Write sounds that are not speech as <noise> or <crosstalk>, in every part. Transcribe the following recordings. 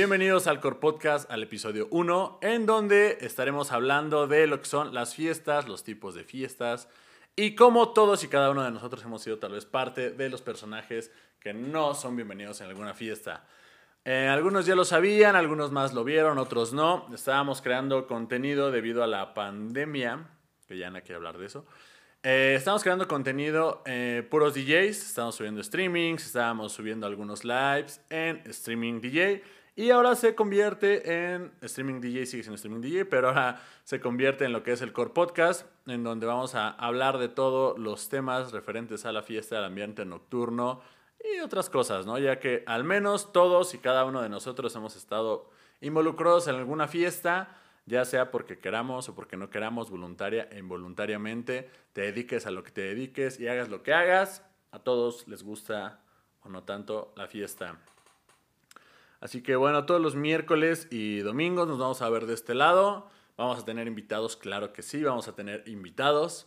Bienvenidos al Core Podcast, al episodio 1, en donde estaremos hablando de lo que son las fiestas, los tipos de fiestas y cómo todos y cada uno de nosotros hemos sido tal vez parte de los personajes que no son bienvenidos en alguna fiesta. Eh, algunos ya lo sabían, algunos más lo vieron, otros no. Estábamos creando contenido debido a la pandemia, que ya no que hablar de eso. Eh, estamos creando contenido eh, puros DJs, estamos subiendo streamings, estábamos subiendo algunos lives en Streaming DJ y ahora se convierte en Streaming DJ, sigue siendo Streaming DJ, pero ahora se convierte en lo que es el Core Podcast, en donde vamos a hablar de todos los temas referentes a la fiesta, al ambiente nocturno y otras cosas, ¿no? Ya que al menos todos y cada uno de nosotros hemos estado involucrados en alguna fiesta, ya sea porque queramos o porque no queramos, voluntaria e involuntariamente, te dediques a lo que te dediques y hagas lo que hagas, a todos les gusta o no tanto la fiesta. Así que bueno, todos los miércoles y domingos nos vamos a ver de este lado. Vamos a tener invitados, claro que sí, vamos a tener invitados.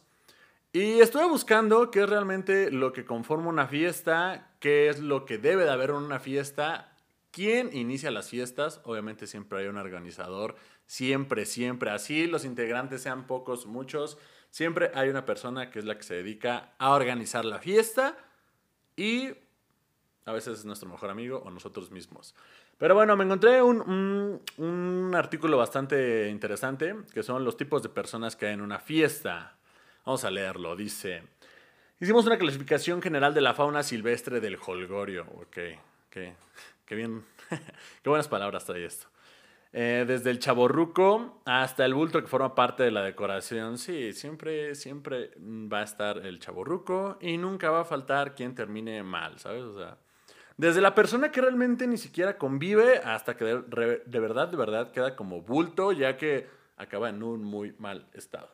Y estuve buscando qué es realmente lo que conforma una fiesta, qué es lo que debe de haber en una fiesta, quién inicia las fiestas. Obviamente siempre hay un organizador, siempre, siempre. Así los integrantes sean pocos, muchos, siempre hay una persona que es la que se dedica a organizar la fiesta y a veces es nuestro mejor amigo o nosotros mismos. Pero bueno, me encontré un, un, artículo bastante interesante, que son los tipos de personas que hay en una fiesta. Vamos a leerlo, dice... Hicimos una clasificación general de la fauna silvestre del holgorio. Ok, qué, qué bien, <laughs> qué buenas palabras trae esto. Eh, desde el chaborruco hasta el bulto que forma parte de la decoración. Sí, siempre, siempre va a estar el chaborruco y nunca va a faltar quien termine mal, ¿sabes? O sea, desde la persona que realmente ni siquiera convive hasta que de, verdad, de verdad queda como bulto, ya que acaba en un muy mal estado.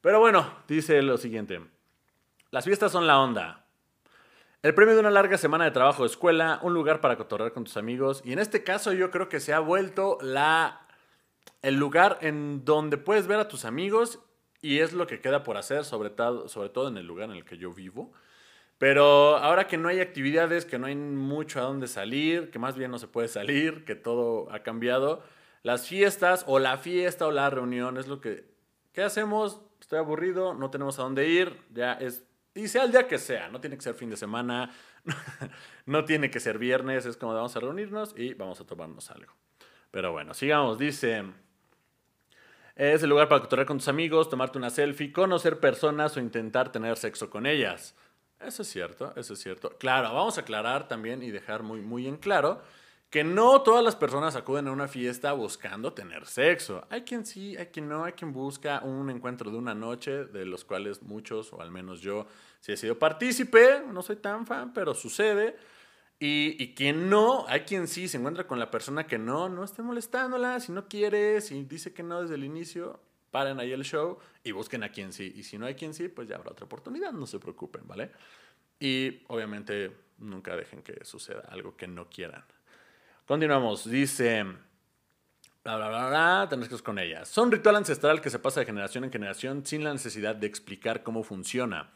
Pero bueno, dice lo siguiente. Las fiestas son la onda. El premio de una larga semana de trabajo de escuela, un lugar para cotorrear con tus amigos. Y en este caso yo creo que se ha vuelto la, el lugar en donde puedes ver a tus amigos y es lo que queda por hacer, sobre sobre todo en el lugar en el que yo vivo. Pero ahora que no hay actividades, que no hay mucho a dónde salir, que más bien no se puede salir, que todo ha cambiado, las fiestas o la fiesta o la reunión es lo que... ¿Qué hacemos? Estoy aburrido, no tenemos a dónde ir, ya es... Y sea el día que sea, no tiene que ser fin de semana, <laughs> no tiene que ser viernes, es como vamos a reunirnos y vamos a tomarnos algo. Pero bueno, sigamos, dice... Es el lugar para cotorrear con tus amigos, tomarte una selfie, conocer personas o intentar tener sexo con ellas. Eso es cierto, eso es cierto. Claro, vamos a aclarar también y dejar muy, muy en claro que no todas las personas acuden a una fiesta buscando tener sexo. Hay quien sí, hay quien no, hay quien busca un encuentro de una noche, de los cuales muchos, o al menos yo, sí he sido partícipe, no soy tan fan, pero sucede. Y, y, quien no, hay quien sí se encuentra con la persona que no, no esté molestándola, si no quiere, si dice que no desde el inicio, paren ahí el show y busquen a quien sí. Y si no hay quien sí, pues ya habrá otra oportunidad, no se preocupen, ¿vale? Y obviamente nunca dejen que suceda algo que no quieran. Continuamos, dice... Bla, bla, bla, bla, tenés que ir con ellas. Son ritual ancestral que se pasa de generación en generación sin la necesidad de explicar cómo funciona.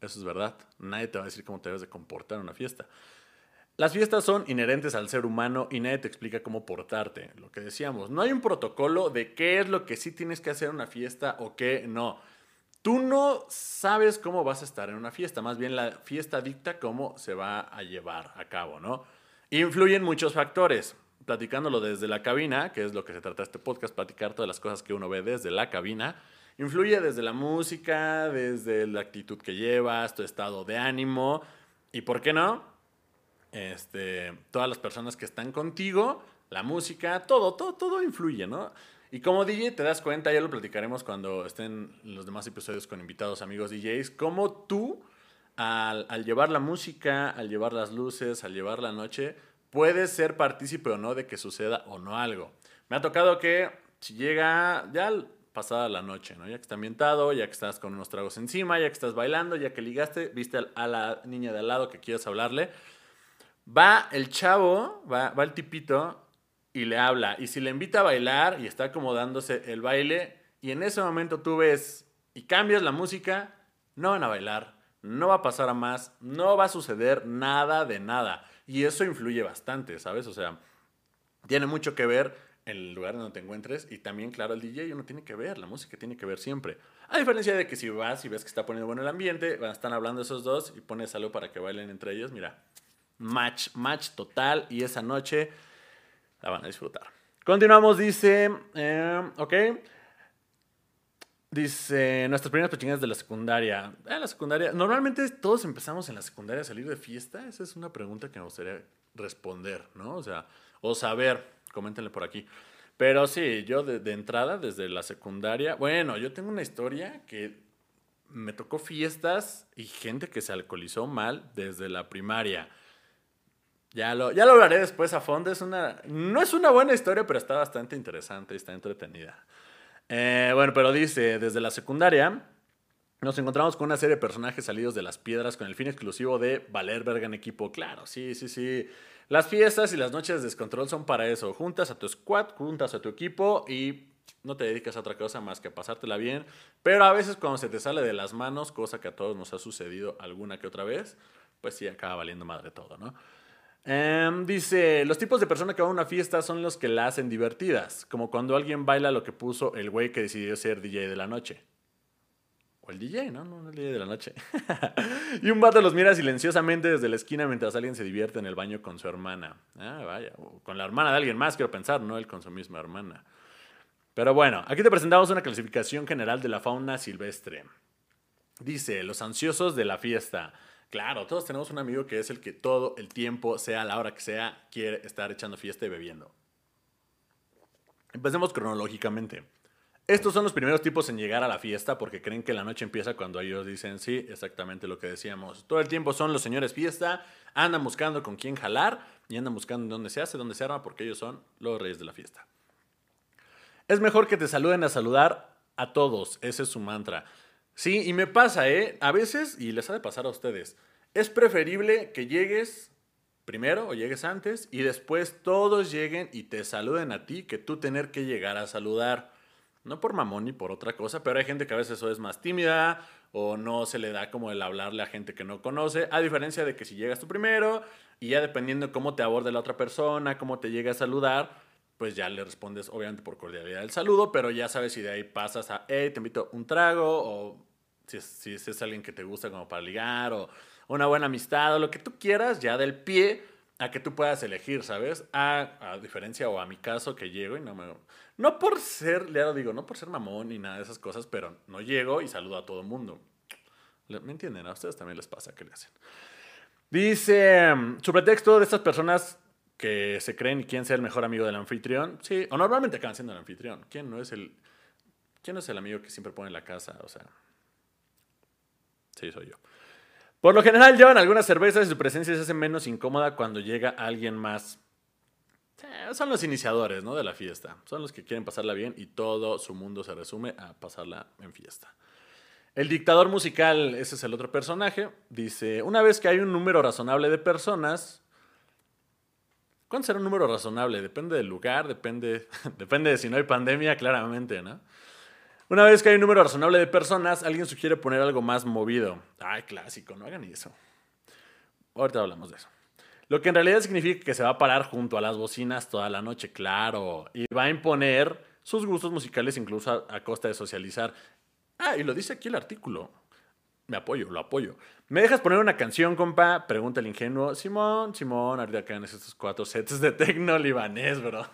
Eso es verdad. Nadie te va a decir cómo te debes de comportar en una fiesta. Las fiestas son inherentes al ser humano y nadie te explica cómo portarte. Lo que decíamos, no hay un protocolo de qué es lo que sí tienes que hacer en una fiesta o qué no. Tú no sabes cómo vas a estar en una fiesta, más bien la fiesta dicta cómo se va a llevar a cabo, ¿no? Influyen muchos factores. Platicándolo desde la cabina, que es lo que se trata este podcast, platicar todas las cosas que uno ve desde la cabina. Influye desde la música, desde la actitud que llevas, tu estado de ánimo y, ¿por qué no? Este, todas las personas que están contigo, la música, todo, todo, todo influye, ¿no? Y como DJ te das cuenta, ya lo platicaremos cuando estén los demás episodios con invitados, amigos DJs, cómo tú, al, al llevar la música, al llevar las luces, al llevar la noche, puedes ser partícipe o no de que suceda o no algo. Me ha tocado que si llega ya pasada la noche, ¿no? Ya que está ambientado, ya que estás con unos tragos encima, ya que estás bailando, ya que ligaste, viste a la niña de al lado que quieres hablarle, Va el chavo, va, va el tipito y le habla. Y si le invita a bailar y está acomodándose el baile, y en ese momento tú ves y cambias la música, no van a bailar, no va a pasar a más, no va a suceder nada de nada. Y eso influye bastante, ¿sabes? O sea, tiene mucho que ver el lugar donde te encuentres y también, claro, el DJ uno tiene que ver, la música tiene que ver siempre. A diferencia de que si vas y ves que está poniendo bueno el ambiente, están hablando esos dos y pones algo para que bailen entre ellos, mira, match, match total y esa noche la van a disfrutar. Continuamos, dice, eh, ok. Dice, nuestras primeras pechingas de la secundaria. Eh, la secundaria, normalmente todos empezamos en la secundaria a salir de fiesta. Esa es una pregunta que me gustaría responder, ¿no? O sea, o saber coméntenle por aquí. Pero sí, yo de, entrada, desde la secundaria, bueno, yo tengo una historia que me tocó fiestas y gente que se alcoholizó mal desde la primaria. Ya lo, ya lo hablaré después a fondo. Es una, no es una buena historia, pero está bastante interesante y está entretenida. Eh, bueno, pero dice, desde la secundaria nos encontramos con una serie de personajes salidos de las piedras con el fin exclusivo de valer verga en equipo. Claro, sí, sí, sí. Las fiestas y las noches de descontrol son para eso. Juntas a tu squad, juntas a tu equipo y no te dedicas a otra cosa más que a pasártela bien. Pero a veces cuando se te sale de las manos, cosa que a todos nos ha sucedido alguna que otra vez, pues sí, acaba valiendo madre todo, ¿no? Em, dice, los tipos de personas que van a una fiesta son los que la hacen divertidas, como cuando alguien baila lo que puso el güey que decidió ser DJ de la noche. O el DJ, ¿no? No, el DJ de la noche. <laughs> y un vato los mira silenciosamente desde la esquina mientras alguien se divierte en el baño con su hermana. Ah, vaya. con la hermana de alguien más, quiero pensar, no él con su misma hermana. Pero bueno, aquí te presentamos una clasificación general de la fauna silvestre. Dice, los ansiosos de la fiesta. Claro, todos tenemos un amigo que es el que todo el tiempo, sea la hora que sea, quiere estar echando fiesta y bebiendo. Empecemos cronológicamente. Estos son los primeros tipos en llegar a la fiesta porque creen que la noche empieza cuando ellos dicen sí, exactamente lo que decíamos. Todo el tiempo son los señores fiesta, andan buscando con quién jalar y andan buscando dónde se hace, dónde se arma porque ellos son los reyes de la fiesta. Es mejor que te saluden a saludar a todos, ese es su mantra. Sí, y me pasa, ¿eh? A veces, y les ha de pasar a ustedes, es preferible que llegues primero o llegues antes y después todos lleguen y te saluden a ti que tú tener que llegar a saludar. No por mamón ni por otra cosa, pero hay gente que a veces es más tímida o no se le da como el hablarle a gente que no conoce, a diferencia de que si llegas tú primero y ya dependiendo cómo te aborde la otra persona, cómo te llega a saludar, pues ya le respondes obviamente por cordialidad el saludo, pero ya sabes si de ahí pasas a, hey, te invito un trago o si, si es alguien que te gusta como para ligar o una buena amistad o lo que tú quieras, ya del pie a que tú puedas elegir, ¿sabes? A, a diferencia o a mi caso que llego y no me... No por ser, le digo, no por ser mamón ni nada de esas cosas, pero no llego y saludo a todo el mundo. ¿Me entienden? A ustedes también les pasa que le hacen. Dice, su pretexto de estas personas que se creen quién sea el mejor amigo del anfitrión, sí, o normalmente acaban siendo el anfitrión. ¿Quién no es el, quién no es el amigo que siempre pone en la casa? O sea, sí, soy yo. Por lo general llevan algunas cervezas y su presencia se hace menos incómoda cuando llega alguien más. son los iniciadores ¿no? de la fiesta. Son los que quieren pasarla bien y todo su mundo se resume a pasarla en fiesta. El dictador musical, ese es el otro personaje, dice, una vez que hay un número razonable de personas, ¿cuánto será un número razonable? Depende del lugar, depende, <laughs> depende de si no hay pandemia, claramente, ¿no? Una vez que hay un número razonable de personas, alguien sugiere poner algo más movido. Ay, clásico, no hagan eso. Ahorita hablamos de eso. Lo que en realidad significa que se va a parar junto a las bocinas toda la noche, claro. Y va a imponer sus gustos musicales incluso a, costa de socializar. Ah, y lo dice aquí el artículo. Me apoyo, lo apoyo. ¿Me dejas poner una canción, compa? Pregunta el ingenuo. Simón, Simón, ahorita quedan estos cuatro sets de tecno libanés, bro.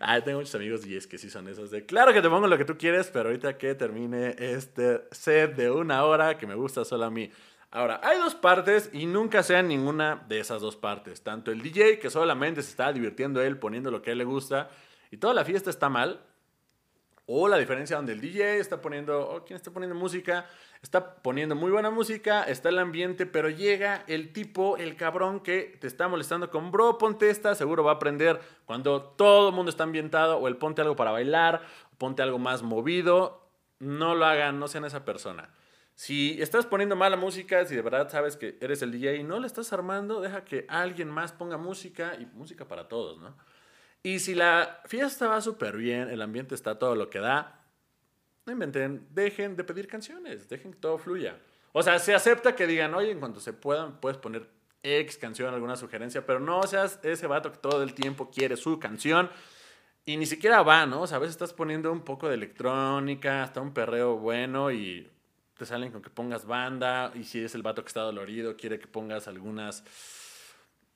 Ay, <laughs> tengo muchos amigos y es que sí son esos de. Claro que te pongo lo que tú quieres, pero ahorita que termine este set de una hora que me gusta solo a mí. Ahora, hay dos partes y nunca sean ninguna de esas dos partes. Tanto el DJ, que solamente se está divirtiendo él poniendo lo que a él le gusta, y toda la fiesta está mal, o la diferencia donde el DJ está poniendo, o quien está poniendo música, está poniendo muy buena música, está el ambiente, pero llega el tipo, el cabrón que te está molestando con, bro, ponte esta, seguro va a aprender cuando todo el mundo está ambientado, o el ponte algo para bailar, ponte algo más movido, no lo hagan, no sean esa persona. Si estás poniendo mala música, si de verdad sabes que eres el DJ y no le estás armando, deja que alguien más ponga música y música para todos, ¿no? Y si la fiesta va súper bien, el ambiente está todo lo que da, no inventen, dejen de pedir canciones, dejen que todo fluya. O sea, se acepta que digan, oye, en cuanto se puedan, puedes poner X canción, alguna sugerencia, pero no seas ese vato que todo el tiempo quiere su canción y ni siquiera va, ¿no? O sea, a veces estás poniendo un poco de electrónica, hasta un perreo bueno y te salen con que pongas banda y si es el vato que está dolorido, quiere que pongas algunas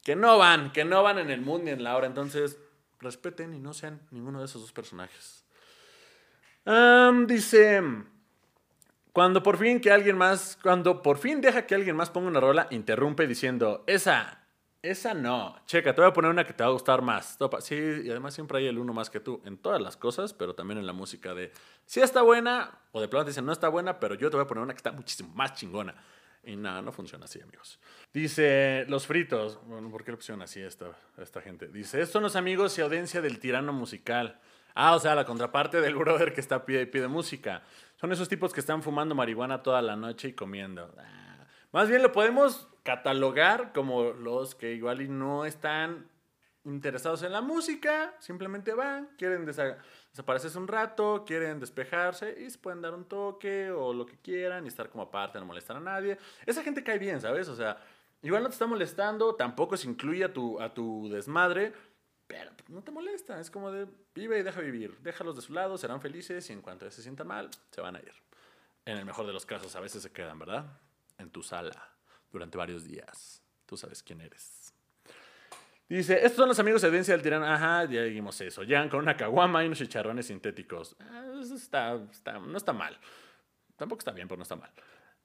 que no van, que no van en el mood ni en la hora. Entonces, respeten y no sean ninguno de esos dos personajes. dice, cuando por fin que alguien más, cuando por fin deja que alguien más ponga una rola, interrumpe diciendo, esa, esa no. Checa, te voy a poner una que te va a gustar más. Sí, y además siempre hay el uno más que tú en todas las cosas, pero también en la música de, si está buena, o de pronto dicen, no está buena, pero yo te voy a poner una que está muchísimo más chingona. Y nada, no funciona así, amigos. Dice, los fritos. Bueno, ¿por qué lo pusieron así esta, esta gente? Dice, estos son los amigos y audiencia del tirano musical. Ah, o sea, la contraparte del brother que está pide, pide música. Son esos tipos que están fumando marihuana toda la noche y comiendo. Ah, más bien lo podemos catalogar como los que igual y no están interesados en la música, simplemente van, quieren desaparecerse un rato, quieren despejarse y se pueden dar un toque o lo que quieran y estar como aparte, no molestar a nadie. Esa gente cae bien, ¿sabes? O sea, igual no te está molestando, tampoco se incluye a tu, a tu desmadre, pero no te molesta, es como de vive y deja vivir, déjalos de su lado, serán felices y en cuanto se sientan mal, se van a ir. En el mejor de los casos, a veces se quedan, ¿verdad? En tu sala durante varios días. Tú sabes quién eres. Dice, estos son los amigos de Evidencia del Tirano. Ajá, ya dijimos eso. Llegan con una caguama y unos chicharrones sintéticos. Ah, está, no está mal. Tampoco está bien, pero no está mal.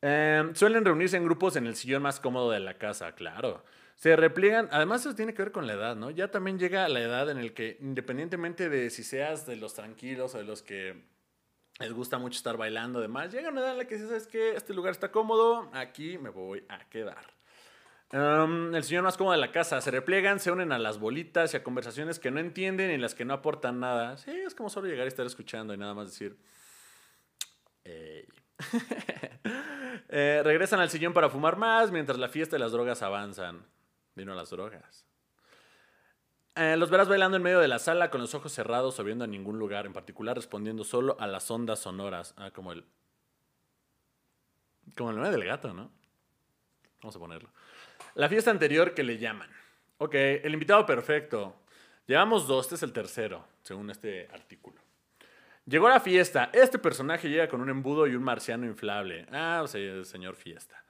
Em, suelen reunirse en grupos en el sillón más cómodo de la casa, claro. Se repliegan, además eso tiene que ver con la edad, ¿no? Ya también llega la edad en el que, independientemente de si seas de los tranquilos o de los que les gusta mucho estar bailando, demás, llega una edad en la que dices, ¿sabes qué? Este lugar está cómodo, aquí me voy a quedar el señor más cómodo de la casa. Se repliegan, se unen a las bolitas y a conversaciones que no entienden y las que no aportan nada. Sí, es como solo llegar y estar escuchando y nada más decir. <laughs> Eh, regresan al sillón para fumar más mientras la fiesta y las drogas avanzan. Vino las drogas. Eh, los verás bailando en medio de la sala con los ojos cerrados o viendo a ningún lugar, en particular respondiendo solo a las ondas sonoras. Ah, como el. Como el nombre del gato, ¿no? Vamos a ponerlo. La fiesta anterior que le llaman. Ok, el invitado perfecto. Llevamos dos, este es el tercero, según este artículo. Llegó a la fiesta. Este personaje llega con un embudo y un marciano inflable. Ah, o sea, el señor fiesta.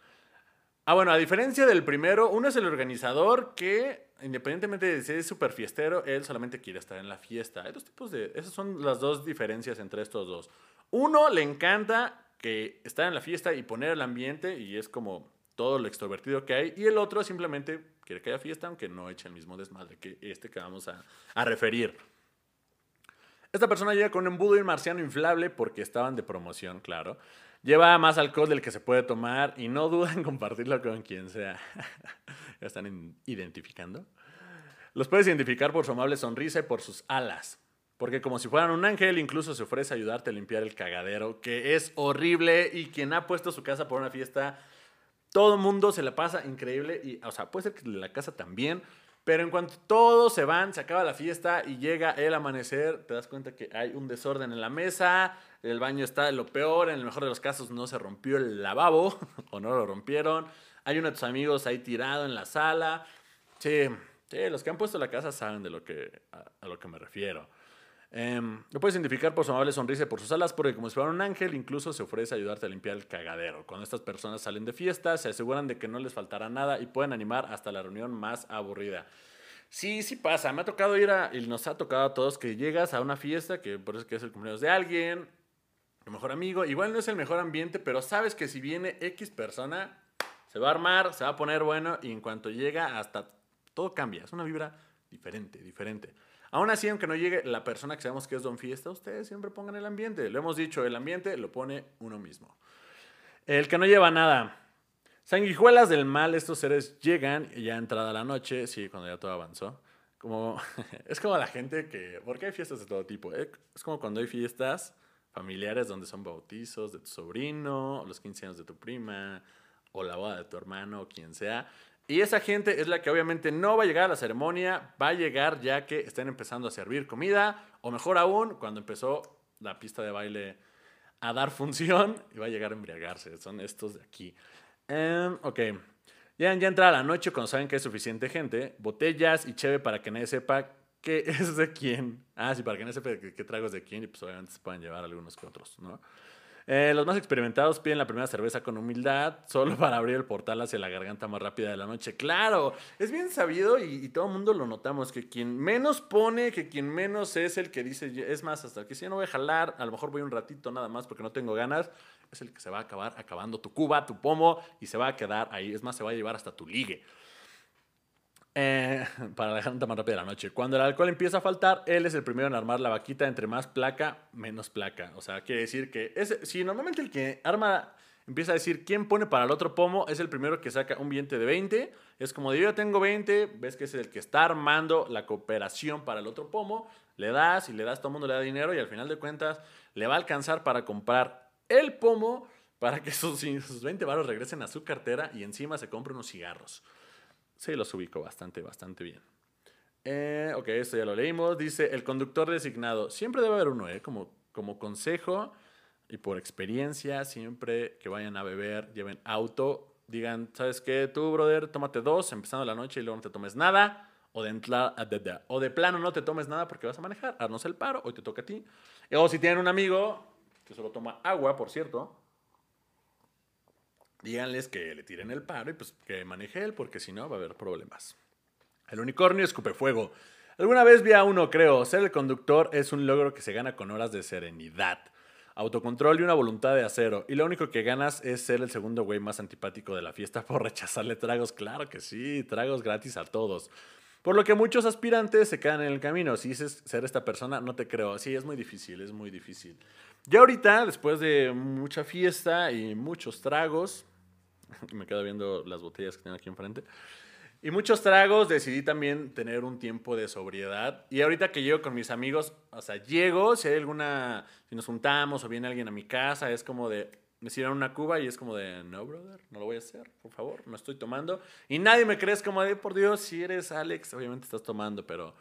Ah, bueno, a diferencia del primero, uno es el organizador que, independientemente de si es súper fiestero, él solamente quiere estar en la fiesta. Hay dos tipos de... Esas son las dos diferencias entre estos dos. Uno le encanta que estar en la fiesta y poner el ambiente y es como todo lo extrovertido que hay, y el otro simplemente quiere que haya fiesta, aunque no eche el mismo desmadre que este que vamos a, referir. Esta persona llega con un embudo y marciano inflable porque estaban de promoción, claro. Lleva más alcohol del que se puede tomar y no duda en compartirlo con quien sea. <laughs> ya están identificando. Los puedes identificar por su amable sonrisa y por sus alas. Porque como si fueran un ángel, incluso se ofrece a ayudarte a limpiar el cagadero, que es horrible y quien ha puesto su casa por una fiesta todo el mundo se la pasa increíble y, o sea, puede ser que la casa también, pero en cuanto todos se van, se acaba la fiesta y llega el amanecer, te das cuenta que hay un desorden en la mesa, el baño está lo peor, en el mejor de los casos no se rompió el lavabo <laughs> o no lo rompieron, hay uno de tus amigos ahí tirado en la sala. Sí los que han puesto la casa saben de lo que, a lo que me refiero. Eh, lo puedes identificar por su amable sonrisa y por sus alas, porque como si fuera un ángel, incluso se ofrece a ayudarte a limpiar el cagadero. Cuando estas personas salen de fiesta, se aseguran de que no les faltará nada y pueden animar hasta la reunión más aburrida. Sí, sí pasa. Me ha tocado ir a, y nos ha tocado a todos que llegas a una fiesta, que por eso que es el cumpleaños de alguien, tu mejor amigo. Igual no es el mejor ambiente, pero sabes que si viene X persona, se va a armar, se va a poner bueno y en cuanto llega hasta todo cambia. Es una vibra diferente, diferente. Aún así, aunque no llegue la persona que sabemos que es Don Fiesta, ustedes siempre pongan el ambiente. Lo hemos dicho, el ambiente lo pone uno mismo. El que no lleva nada. Sanguijuelas del mal, estos seres llegan ya entrada la noche, sí, cuando ya todo avanzó. Como, <laughs> es como la gente que, porque hay fiestas de todo tipo. Eh, es como cuando hay fiestas familiares donde son bautizos de tu sobrino, los 15 años de tu prima, o la boda de tu hermano, o quien sea. Y esa gente es la que obviamente no va a llegar a la ceremonia, va a llegar ya que están empezando a servir comida, o mejor aún, cuando empezó la pista de baile a dar función, <laughs> y va a llegar a embriagarse. Son estos de aquí. Em, ok. Ya, ya entra la noche cuando saben que hay suficiente gente, botellas y cheve para que nadie sepa qué <laughs> es de quién. Ah, sí, para que nadie sepa qué, qué trago es de quién y pues obviamente se pueden llevar algunos que otros, ¿no? Eh, los más experimentados piden la primera cerveza con humildad, <laughs> solo para abrir el portal hacia la garganta más rápida de la noche. Claro, es bien sabido y, todo el mundo lo notamos, que quien menos pone, que quien menos es el que dice, es más, hasta que si yo no voy a jalar, a lo mejor voy un ratito nada más porque no tengo ganas, es el que se va a acabar acabando tu cuba, tu pomo y se va a quedar ahí. Es más, se va a llevar hasta tu ligue. Eh, <laughs> para la gente más rápida de la noche. Cuando el alcohol empieza a faltar, él es el primero en armar la vaquita. Entre más placa, menos placa. O sea, quiere decir que si normalmente el que arma empieza a decir quién pone para el otro pomo, es el primero que saca un billete de 20. Es como de yo tengo 20, ves que es el que está armando la cooperación para el otro pomo. Le das y le das, todo el mundo le da dinero y al final de cuentas le va a alcanzar para comprar el pomo para que <laughs> sus, sus 20 baros regresen a su cartera y encima se compre unos cigarros. Sí, los ubico bastante, bastante bien. Eh, ok, esto ya lo leímos. Dice, el conductor designado. Siempre debe haber uno, ¿eh? Como, como consejo y por experiencia, siempre que vayan a beber, lleven auto, digan, ¿sabes qué? Tú, brother, tómate dos, empezando la noche y luego no te tomes nada. O de, de, o de plano no te tomes nada porque vas a manejar. Haznos el paro, hoy te toca a ti. O si tienen un amigo que solo toma agua, por cierto, díganles que le tiren el paro y pues que maneje él, porque si no va a haber problemas. El unicornio escupe fuego. Alguna vez vi a uno, creo, ser el conductor es un logro que se gana con horas de serenidad, autocontrol y una voluntad de acero. Y lo único que ganas es ser el segundo güey más antipático de la fiesta <laughs> por rechazarle tragos. Claro que sí, tragos gratis a todos. Por lo que muchos aspirantes se quedan en el camino. Si dices ser esta persona, no te creo. Sí, es muy difícil, es muy difícil. Ya ahorita, después de mucha fiesta y muchos tragos, <laughs> me quedo viendo las botellas que tengo aquí enfrente, y muchos tragos, decidí también tener un tiempo de sobriedad. Y ahorita que llego con mis amigos, o sea, llego, si hay alguna, si nos juntamos o viene alguien a mi casa, es como de, me sirven una cuba y es como de, no, brother, no lo voy a hacer, por favor, no estoy tomando. Y nadie me cree, es como de, por Dios, si eres Alex, obviamente estás tomando, pero,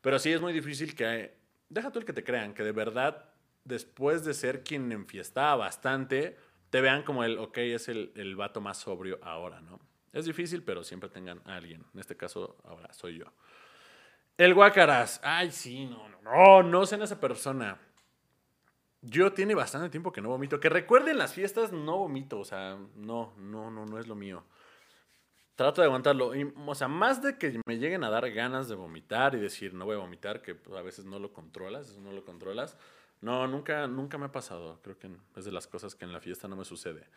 pero sí es muy difícil que, deja tú el que te crean, que de verdad, después de ser quien enfiestaba bastante, te vean como el, ok, es el, el vato más sobrio ahora, ¿no? Es difícil, pero siempre tengan a alguien. En este caso, ahora soy yo. El guacaras. Ay, sí, no, no, no, no sean esa persona. Yo tiene bastante tiempo que no vomito. Que recuerden las fiestas, no vomito. O sea, no, no, no, no es lo mío. Trato de aguantarlo. o sea, más de que me lleguen a dar ganas de vomitar y decir no voy a vomitar, que pues, a veces no lo controlas, eso no lo controlas. No, nunca, nunca me ha pasado. Creo que es de las cosas que en la fiesta no me sucede.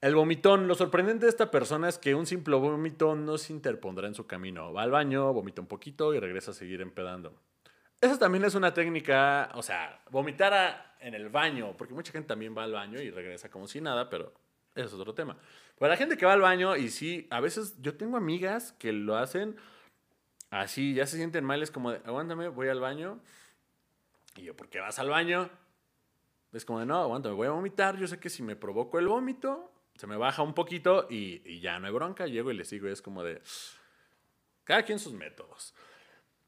El vomitón. Lo sorprendente de esta persona es que un simple vomitón no se interpondrá en su camino. Va al baño, vomita un poquito y regresa a seguir empedando. Esa también es una técnica, o sea, vomitar en el baño, porque mucha gente también va al baño y regresa como si nada, pero eso es otro tema. Para la gente que va al baño y sí, a veces yo tengo amigas que lo hacen así, ya se sienten mal, es como de, aguántame, voy al baño. Y yo, ¿por qué vas al baño? Es como de, no, aguántame, voy a vomitar. Yo sé que si me provoco el vómito, se me baja un poquito y, y ya no hay bronca. Llego y le sigo y es como de, cada quien sus métodos.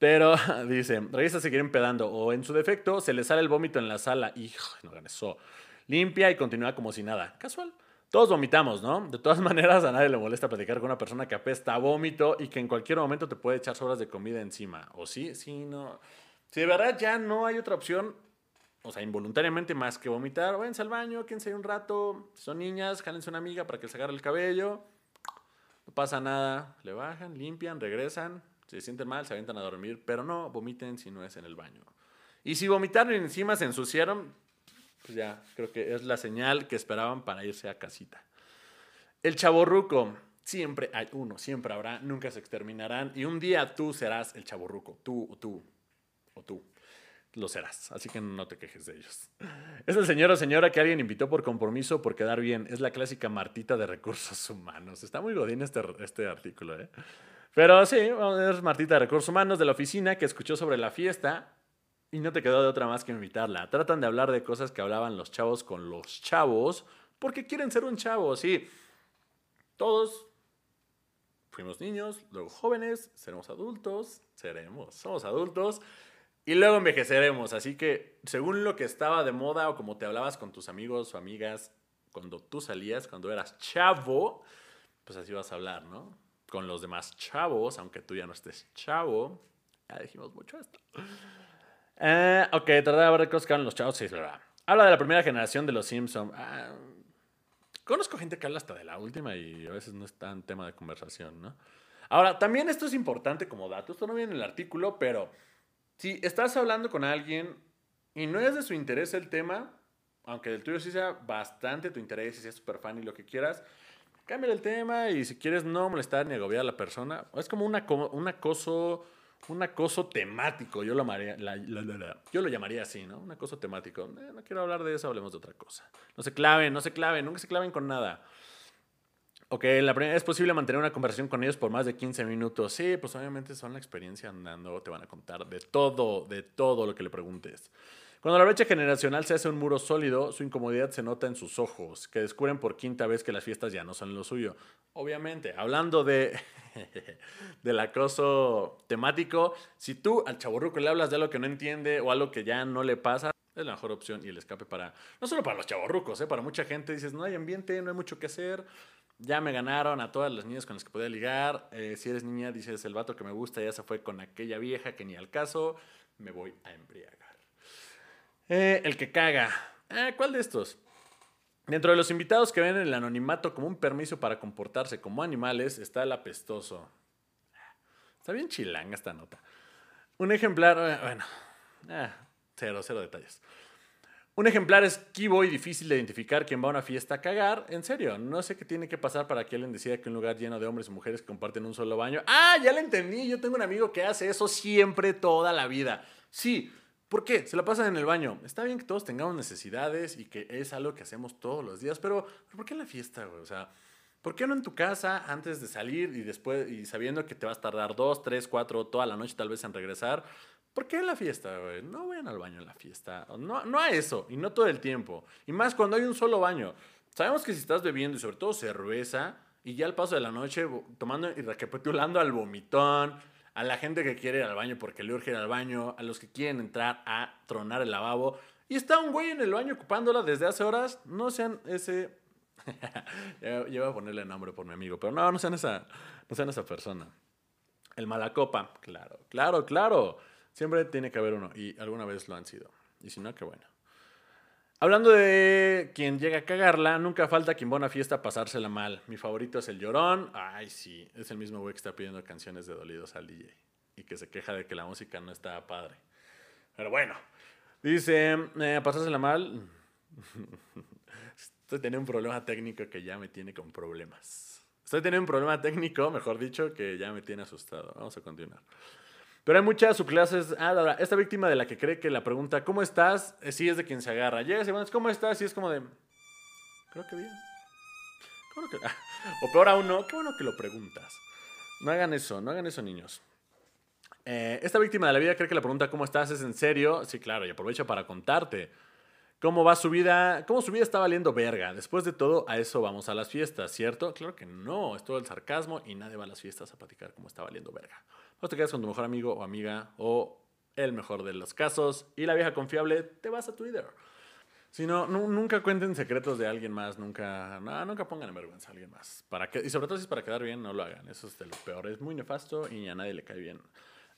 Pero <laughs> dice, regresa seguir empedando. O en su defecto, se le sale el vómito en la sala. Hijo, no eso. Limpia y continúa como si nada. Casual. Todos vomitamos, ¿no? De todas <laughs> maneras, a nadie le molesta platicar con una persona que apesta a vómito y que en cualquier momento te puede echar sobras de comida encima. ¿O sí? Sí, no. Si de verdad ya no hay otra opción, o sea, involuntariamente más que vomitar, váyanse al baño, quédense ahí un rato. Si son niñas, jálense una amiga para que se agarre el cabello. No pasa nada. Le bajan, limpian, regresan se sienten mal, se avientan a dormir, pero no vomiten si no es en el baño. Y si vomitaron y encima se ensuciaron, pues ya, creo que es la señal que esperaban para irse a casita. El chaborruco, siempre hay uno, siempre habrá, nunca se exterminarán. Y un día tú serás el chaborruco, tú o tú, o tú. Lo serás, así que no te quejes de ellos. Es el señor o señora que alguien invitó por compromiso por quedar bien. Es la clásica Martita de recursos humanos. Está muy godín este, este artículo, ¿eh? Pero sí, es Martita de Recursos Humanos de la oficina que escuchó sobre la fiesta y no te quedó de otra más que invitarla. Tratan de hablar de cosas que hablaban los chavos con los chavos porque quieren ser un chavo, sí. Todos fuimos niños, luego jóvenes, seremos adultos, seremos, somos adultos y luego envejeceremos. Así que según lo que estaba de moda o como te hablabas con tus amigos o amigas cuando tú salías, cuando eras chavo, pues así vas a hablar, ¿no? Con los demás chavos, aunque tú ya no estés chavo. Ya dijimos mucho esto. Eh, ok, tardaba de ver cosas que hablan los chavos. Sí, es verdad. Habla de la primera generación de los Simpsons. Ah, conozco gente que habla hasta de la última y a veces no es tan tema de conversación, ¿no? Ahora, también esto es importante como dato. Esto no viene en el artículo, pero si estás hablando con alguien y no es de su interés el tema, aunque del tuyo sí sea bastante tu interés y seas súper fan y lo que quieras, cambia el tema y si quieres no molestar ni agobiar a la persona, es como un acoso un acoso temático, yo lo, llamaría, yo lo llamaría así, ¿no? Un acoso temático. Eh, no quiero hablar de eso, hablemos de otra cosa. No se claven, no se claven, nunca se claven con nada. Ok, la primera, ¿es posible mantener una conversación con ellos por más de 15 minutos? Sí, pues obviamente son la experiencia andando, te van a contar de todo, de todo lo que le preguntes. Cuando la brecha generacional se hace un muro sólido, su incomodidad se nota en sus ojos, que descubren por quinta vez que las fiestas ya no son lo suyo. Obviamente, hablando de <laughs> del acoso temático, si tú al chaborruco le hablas de algo que no entiende o algo que ya no le pasa, es la mejor opción y el escape para, no solo para los chaborrucos, ¿eh? para mucha gente dices, no hay ambiente, no hay mucho que hacer, ya me ganaron a todas las niñas con las que podía ligar, eh, si eres niña dices, el vato que me gusta ya se fue con aquella vieja que ni al caso, me voy a embriagar. Eh, el que caga. Eh, ¿Cuál de estos? Dentro de los invitados que ven el anonimato como un permiso para comportarse como animales está el apestoso. Está bien chilanga esta nota. Un ejemplar, eh, bueno, cero, cero detalles. Un ejemplar esquivo y difícil de identificar quien va a una fiesta a cagar. En serio, no sé qué tiene que pasar para que alguien decida que un lugar lleno de hombres y mujeres comparten un solo baño. Ah, ya lo entendí. Yo tengo un amigo que hace eso siempre, toda la vida. Sí, ¿Por qué? Se la pasan en el baño. Está bien que todos tengamos necesidades y que es algo que hacemos todos los días, pero ¿por qué en la fiesta, güey? O sea, ¿por qué no en tu casa antes de salir y después, y sabiendo que te vas a tardar dos, tres, cuatro, toda la noche tal vez en regresar? ¿Por qué en la fiesta, güey? No vayan al baño en la fiesta. No, no a eso, y no todo el tiempo. Y más cuando hay un solo baño. Sabemos que si estás bebiendo y sobre todo cerveza, y ya al paso de la noche tomando y recapitulando al vomitón, a la gente que quiere ir al baño porque le urge ir al baño, a los que quieren entrar a tronar el lavabo. Y está un güey en el baño ocupándola desde hace horas. No sean ese. <laughs> yo, voy a ponerle nombre por mi amigo, pero no, no sean esa, no sean esa persona. El malacopa, claro, claro, claro. Siempre tiene que haber uno y alguna vez lo han sido. Y si no, qué bueno. Hablando de quien llega a cagarla, nunca falta quien va fiesta pasársela mal. Mi favorito es el llorón. Ay, sí, es el mismo güey que está pidiendo canciones de dolidos al DJ y que se queja de que la música no está padre. Pero bueno, dice, eh, pasársela mal. <laughs> Estoy teniendo un problema técnico que ya me tiene con problemas. Estoy teniendo un problema técnico, mejor dicho, que ya me tiene asustado. Vamos a continuar. Pero hay muchas subclases. Ah, esta víctima de la que cree que la pregunta, ¿cómo estás? Eh, sí es de quien se agarra. Llega y ¿cómo estás? Y es como de, creo que bien. <laughs> o peor aún, no, qué bueno que lo preguntas. No hagan eso, no hagan eso, niños. Eh, esta víctima de la vida cree que la pregunta, ¿cómo estás? es en serio. Sí, claro, y aprovecha para contarte. ¿Cómo va su vida? ¿Cómo su vida está valiendo verga? Después de todo, a eso vamos a las fiestas, ¿cierto? Claro que no, es todo el sarcasmo y nadie va a las fiestas a platicar cómo está valiendo verga. O te quedas con tu mejor amigo o amiga o el mejor de los casos y la vieja confiable te vas a Twitter. Si no, nunca cuenten secretos de alguien más, nunca, no, nunca pongan en vergüenza a alguien más. Para que, y sobre todo si es para quedar bien, no lo hagan. Eso es de lo peor. Es muy nefasto y a nadie le cae bien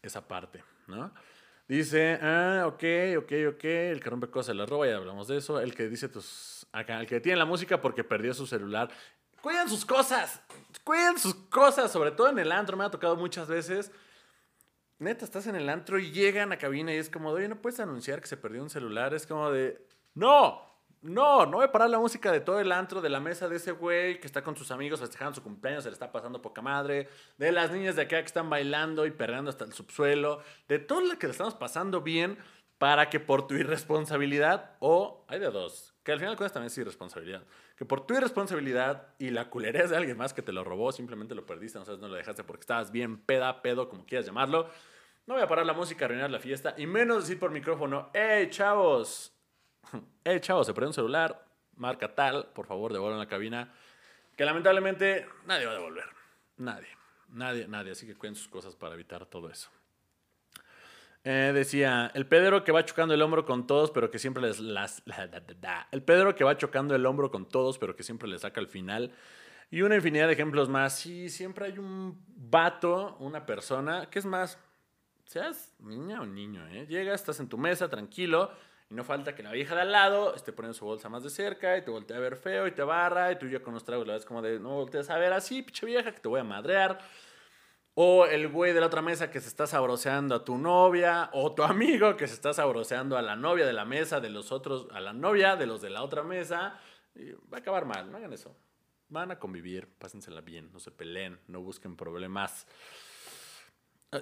esa parte, ¿no? Dice, ah, ok, ok, ok, el que rompe cosas la roba, ya hablamos de eso. El que dice tus, acá, el que tiene la música porque perdió su celular. Cuiden sus cosas, cuiden sus cosas, sobre todo en el antro, me ha tocado muchas veces neta, estás en el antro y llegan a cabina y es como, oye, ¿no puedes anunciar que se perdió un celular? Es como de, no, no, no voy a parar la música de todo el antro, de la mesa de ese güey que está con sus amigos festejando su cumpleaños, se le está pasando poca madre, de las niñas de acá que están bailando y perreando hasta el subsuelo, de todo lo que le estamos pasando bien para que por tu irresponsabilidad, o hay de dos, que al final cuesta también es irresponsabilidad, que por tu irresponsabilidad y la culerez de alguien más que te lo robó, simplemente lo perdiste, no sabes, no lo dejaste porque estabas bien peda, pedo, como quieras llamarlo, no voy a parar la música, arruinar la fiesta, y menos decir por micrófono, ¡Ey, chavos! <laughs> ¡Ey, chavos! Se perdió un celular, marca tal, por favor, devuelvan la cabina. Que lamentablemente nadie va a devolver. Nadie. Nadie, nadie. Así que cuiden sus cosas para evitar todo eso. Eh, decía, el pedro que va chocando el hombro con todos, pero que siempre les... <laughs> El pedro que va chocando el hombro con todos, pero que siempre le saca al final Y una infinidad de ejemplos más. Sí, siempre hay un vato, una persona, que es más, seas niña o niño, ¿eh? Llegas, estás en tu mesa, tranquilo, y no falta que la vieja de al lado esté poniendo su bolsa más de cerca y te voltea a ver feo y te barra, y tú ya con los tragos la ves como de, no volteas a ver así, pinche vieja, que te voy a madrear. O el güey de la otra mesa que se está sabroseando a tu novia, o tu amigo que se está sabroseando a la novia de la mesa, de los otros, a la novia de los de la otra mesa. Y va a acabar mal, no hagan eso. Van a convivir, pásensela bien, no se peleen, no busquen problemas.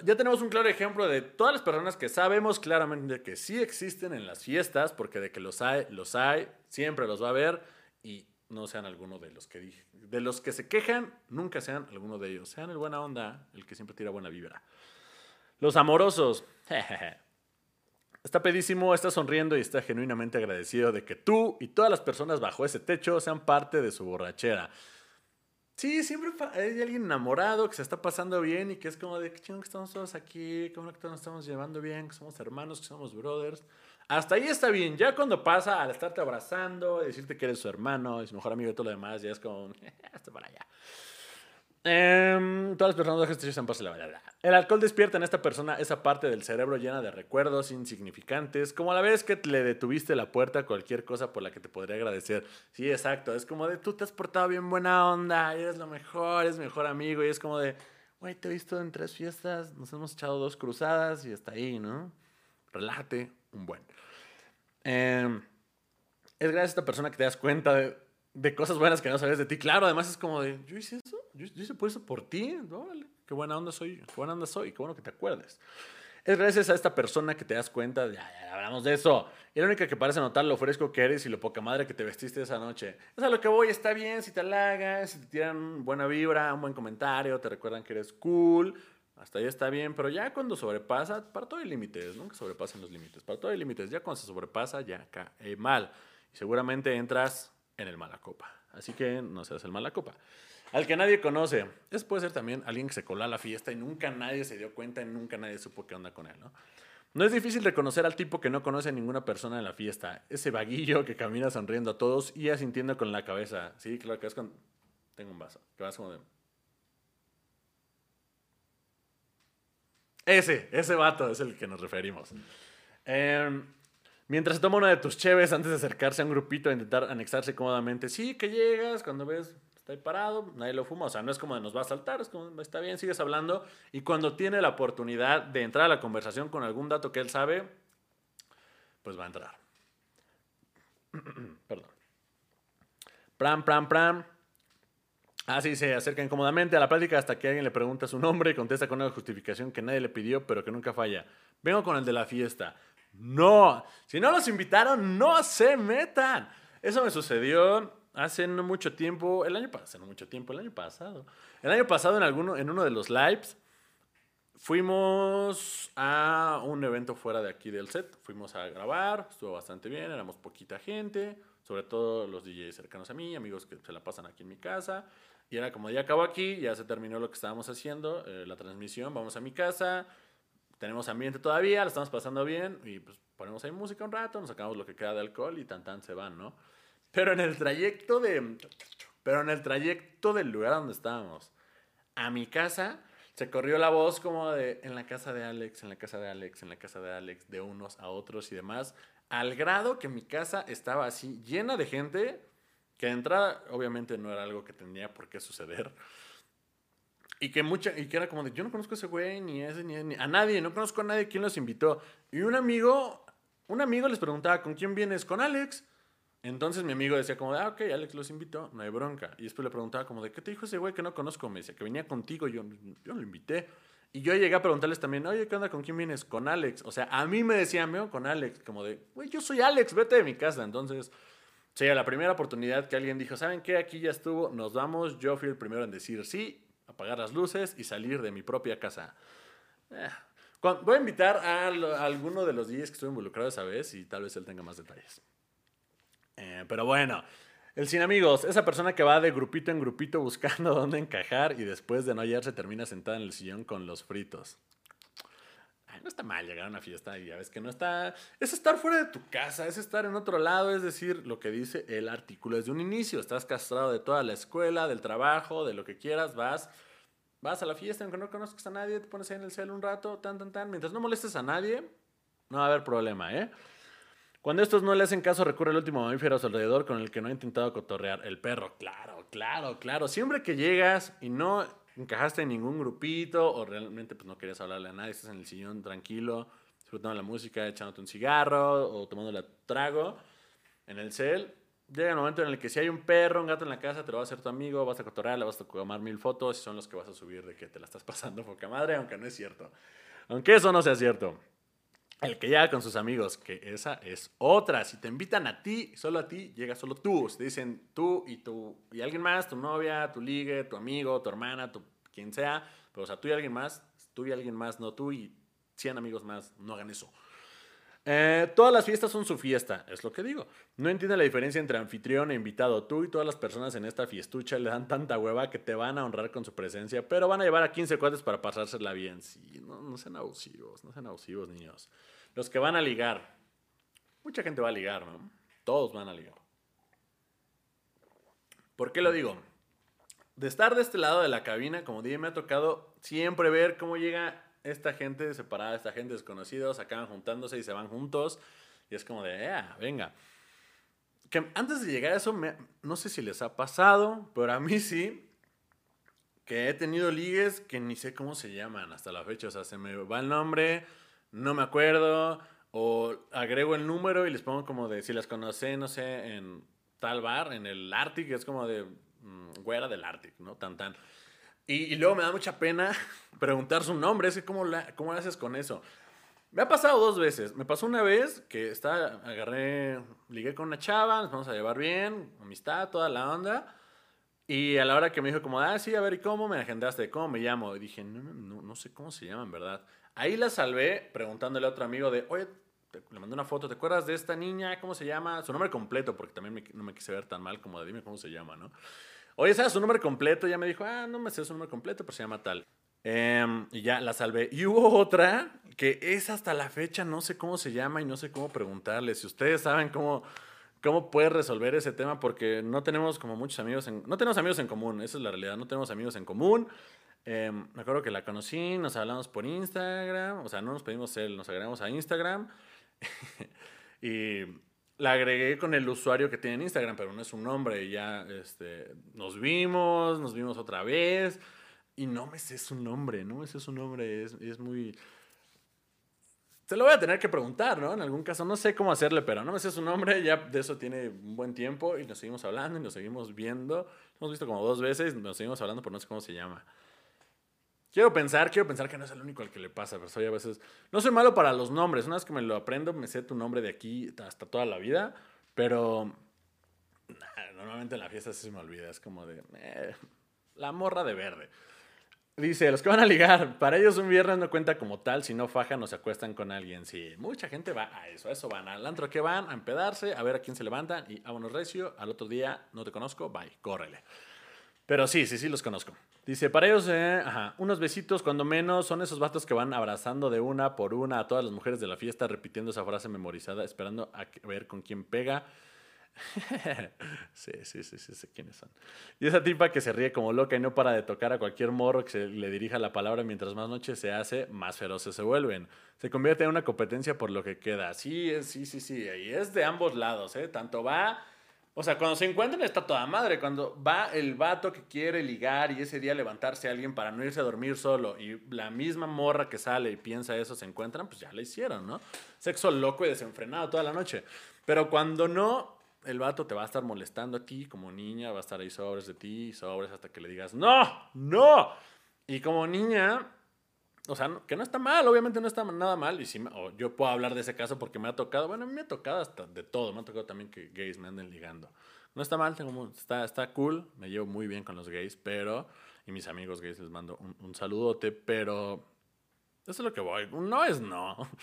Ya tenemos un claro ejemplo de todas las personas que sabemos claramente que sí existen en las fiestas, porque de que los hay, los hay, siempre los va a haber, y no sean alguno de los que dije. De los que se quejan, nunca sean alguno de ellos. Sean el buena onda, el que siempre tira buena vibra. Los amorosos. <laughs> Está pedísimo, está sonriendo y está genuinamente agradecido de que tú y todas las personas bajo ese techo sean parte de su borrachera. Sí, siempre hay alguien enamorado que se está pasando bien y que es como de que que estamos todos aquí, que nos estamos llevando bien, que somos hermanos, que somos brothers. Hasta ahí está bien. Ya cuando pasa al estarte abrazando, decirte que eres su hermano, y su mejor amigo y todo lo demás, ya es como, hasta para allá. Eh, todas las personas que están pase la verdad. El alcohol despierta en esta persona esa parte del cerebro llena de recuerdos insignificantes, como a la vez que le detuviste la puerta a cualquier cosa por la que te podría agradecer. Sí, exacto. Es como de tú te has portado bien buena onda, eres lo mejor, eres mejor amigo. Y es como de, güey, te he visto en tres fiestas, nos hemos echado dos cruzadas y hasta ahí, ¿no? Relájate, un buen. Em, es gracias a esta persona que te das cuenta de, cosas buenas que no sabes de ti. Claro, además es como de, yo hice eso, yo, hice por eso por ti. qué buena onda soy, qué buena onda soy, qué bueno que te acuerdes. Es gracias a esta persona que te das cuenta, de, ya, ya hablamos de eso. Y la única que parece notar lo fresco que eres y lo poca madre que te vestiste esa noche. Es a lo que voy, está bien si te halagan, si te tiran buena vibra, un buen comentario, te recuerdan que eres cool, hasta ahí está bien, pero ya cuando sobrepasa, para todo hay límites, nunca sobrepasen los límites, para todo hay límites, ya cuando se sobrepasa ya cae mal. Y seguramente entras en el mala copa. Así que no seas el mala copa. Al que nadie conoce. Es puede ser también alguien que se coló a la fiesta y nunca nadie se dio cuenta y nunca nadie supo qué onda con él, ¿no? No es difícil reconocer al tipo que no conoce a ninguna persona en la fiesta. Ese vaguillo que camina sonriendo a todos y asintiendo con la cabeza. Sí, claro que es con... Tengo un vaso. Que vas como de... Ese, ese vato es el que nos referimos. Em, mientras se toma una de tus cheves antes de acercarse a un grupito a intentar anexarse cómodamente. Sí, que llegas, cuando ves, está ahí parado, nadie lo fuma. O sea, no es como de nos va a saltar, es como, está bien, sigues hablando. Y cuando tiene la oportunidad de entrar a la conversación con algún dato que él sabe, pues va a entrar. <clears throat> Perdón. Pram, pram, pram. Así se acerca incómodamente a la plática hasta que alguien le pregunta su nombre y contesta con una justificación que nadie le pidió, pero que nunca falla. Vengo con el de la fiesta. No, si no los invitaron, no se metan. Eso me sucedió hace no mucho tiempo, el año pasado, no mucho tiempo, el año pasado. El año pasado en, alguno, en uno de los lives fuimos a un evento fuera de aquí del set. Fuimos a grabar, estuvo bastante bien, éramos poquita gente, sobre todo los DJs cercanos a mí, amigos que se la pasan aquí en mi casa. Y era como, ya acabo aquí, ya se terminó lo que estábamos haciendo, eh, la transmisión, vamos a mi casa, tenemos ambiente todavía, la estamos pasando bien y pues ponemos ahí música un rato, nos sacamos lo que queda de alcohol y tan tan se van, ¿no? Pero en el trayecto de... Pero en el trayecto del lugar donde estábamos a mi casa, se corrió la voz como de en la casa de Alex, en la casa de Alex, en la casa de Alex, de unos a otros y demás, al grado que mi casa estaba así llena de gente que de entrada, obviamente, no era algo que tenía por qué suceder. Y que, mucha, y que era como de, yo no conozco a ese güey, ni a ese, ni a, nadie, no conozco a nadie, ¿quién los invitó? Y un amigo, un amigo les preguntaba, ¿con quién vienes? Con Alex. Entonces mi amigo decía como, ah, ok, Alex los invitó, no hay bronca. Y después le preguntaba como, ¿de qué te dijo ese güey que no conozco? Me decía que venía contigo, yo, yo lo invité. Y yo llegué a preguntarles también, oye, ¿qué onda? ¿Con quién vienes? Con Alex. O sea, a mí me decían, veo con Alex, como de, güey, yo soy Alex, vete de mi casa. Entonces, Sí, a la primera oportunidad que alguien dijo, ¿saben qué? Aquí ya estuvo, nos vamos. Yo fui el primero en decir sí, apagar las luces y salir de mi propia casa. Eh, voy a invitar a, alguno de los días que estuve involucrado esa vez y tal vez él tenga más detalles. Eh, pero bueno, el sin amigos, esa persona que va de grupito en grupito buscando <laughs> dónde encajar y después de no hallarse termina sentada en el sillón con los fritos. No está mal llegar a una fiesta y ya ves que no está. Es estar fuera de tu casa, es estar en otro lado, es decir, lo que dice el artículo desde un inicio. Estás castrado de toda la escuela, del trabajo, de lo que quieras, vas. Vas a la fiesta, aunque no conozcas a nadie, te pones ahí en el cel un rato, tan, tan, tan. Mientras no molestes a nadie, no va a haber problema, ¿eh? Cuando estos no le hacen caso, recurre el último mamífero a su alrededor con el que no ha intentado cotorrear. El perro, claro, claro, claro. Siempre que llegas y no encajaste en ningún grupito o realmente pues no querías hablarle a nadie, estás en el sillón tranquilo, disfrutando la música, echándote un cigarro o tomando el trago en el cel, llega el momento en el que si hay un perro, un gato en la casa, te lo va a hacer tu amigo, vas a cotorrear, vas a tomar mil fotos y son los que vas a subir de que te la estás <laughs> pasando poca madre, aunque no es cierto. Aunque eso no sea cierto. El que llega con sus amigos, que esa es otra. Si te invitan a ti, solo a ti, llega solo tú. te dicen tú y tú y alguien más, tu novia, tu ligue, tu amigo, tu hermana, tu quien sea. Pero o sea, tú y alguien más, tú y alguien más, no tú y 100 amigos más, no hagan eso. Eh, todas las fiestas son su fiesta, es lo que digo. No entiende la diferencia entre anfitrión e invitado. Tú y todas las personas en esta fiestucha le dan tanta hueva que te van a honrar con su presencia, pero van a llevar a 15 cuates para pasársela bien. Sí, no, no sean abusivos, no sean abusivos, niños. Los que van a ligar. Mucha gente va a ligar, ¿no? Todos van a ligar. ¿Por qué lo digo? De estar de este lado de la cabina, como dije, me ha tocado siempre ver cómo llega esta gente separada, esta gente desconocida, acaban juntándose y se van juntos. Y es como de, eh, venga. Que antes de llegar a eso, no sé si les ha pasado, pero a mí sí, que he tenido ligues que ni sé cómo se llaman hasta la fecha. O sea, se me va el nombre, no me acuerdo, o agrego el número y les pongo como de, si las conocí, no sé, en tal bar, en el Arctic, es como de, mmm, güera del Arctic, ¿no? Tan, tan. Y, luego me da mucha pena <laughs> preguntar su nombre, es que ¿cómo, la, ¿cómo haces con eso? Me ha pasado dos veces. Me pasó una vez que está, agarré, ligué con una chava, nos vamos a llevar bien, amistad, toda la onda. Y a la hora que me dijo como, ah, sí, a ver, ¿y cómo me agendaste? ¿Cómo me llamo? Y dije, no, no, no sé cómo se llama, en verdad. Ahí la salvé preguntándole a otro amigo de, oye, le mandé una foto, ¿te acuerdas de esta niña? ¿Cómo se llama? Su nombre completo, porque también no me quise ver tan mal como de dime cómo se llama, ¿no? Oye, ¿sabes su nombre completo? Ya me dijo, ah, no me sé su nombre completo, pero se llama tal. Em, y ya la salvé. Y hubo otra que es hasta la fecha, no sé cómo se llama y no sé cómo preguntarle. Si ustedes saben cómo, cómo puede resolver ese tema, porque no tenemos como muchos amigos en... No tenemos amigos en común, esa es la realidad, no tenemos amigos en común. Em, me acuerdo que la conocí, nos hablamos por Instagram, o sea, no nos pedimos él, nos agregamos a Instagram <laughs> y la agregué con el usuario que tiene en Instagram, pero no es un nombre. Y ya este, nos vimos, nos vimos otra vez y no me sé su nombre, no me sé su nombre, es, es muy... Se lo voy a tener que preguntar, ¿no? En algún caso, no sé cómo hacerle, pero no me sé su nombre, ya de eso tiene un buen tiempo y nos seguimos hablando y nos seguimos viendo. Hemos visto como dos veces, nos seguimos hablando, pero no sé cómo se llama. Quiero pensar, quiero pensar que no es el único al que le pasa, pero soy a veces... No soy malo para los nombres, una vez que me lo aprendo, me sé tu nombre de aquí hasta toda la vida, pero... normalmente en la fiesta se me olvida, es como de... Eh, la morra de verde. Dice, los que van a ligar, para ellos un viernes no cuenta como tal si no fajan o se acuestan con alguien. Sí, mucha gente va a eso, a eso van, al antro que van, a empedarse, a ver a quién se levantan y vámonos recio, al otro día no te conozco, bye, córrele. Pero sí, sí, sí los conozco. Dice, para ellos, eh, unos besitos cuando menos son esos vatos que van abrazando de una por una a todas las mujeres de la fiesta, repitiendo esa frase memorizada, esperando a ver con quién pega. <laughs> sí, sí, sí, sí, sé quiénes son. Y esa tipa que se ríe como loca y no para de tocar a cualquier morro que se le dirija la palabra mientras más noche se hace, más feroces se vuelven. Se convierte en una competencia por lo que queda. Sí, sí, sí, sí. Y es de ambos lados, ¿eh? Tanto va o sea, cuando se encuentran está toda madre. Cuando va el vato que quiere ligar y ese día levantarse alguien para no irse a dormir solo y la misma morra que sale y piensa eso se encuentran, pues ya lo hicieron, ¿no? Sexo loco y desenfrenado toda la noche. Pero cuando no, el vato te va a estar molestando a ti como niña, va a estar ahí sobres de ti, sobres hasta que le digas, no, no. Y como niña, o sea, que no está mal, obviamente no está nada mal. Y si yo puedo hablar de ese caso porque me ha tocado, bueno, a mí me ha tocado hasta de todo. Me ha tocado también que gays me anden ligando. No está mal, está, está cool, me llevo muy bien con los gays, pero, y mis amigos gays les mando un, un saludote, pero eso es lo que voy. No es no. <laughs>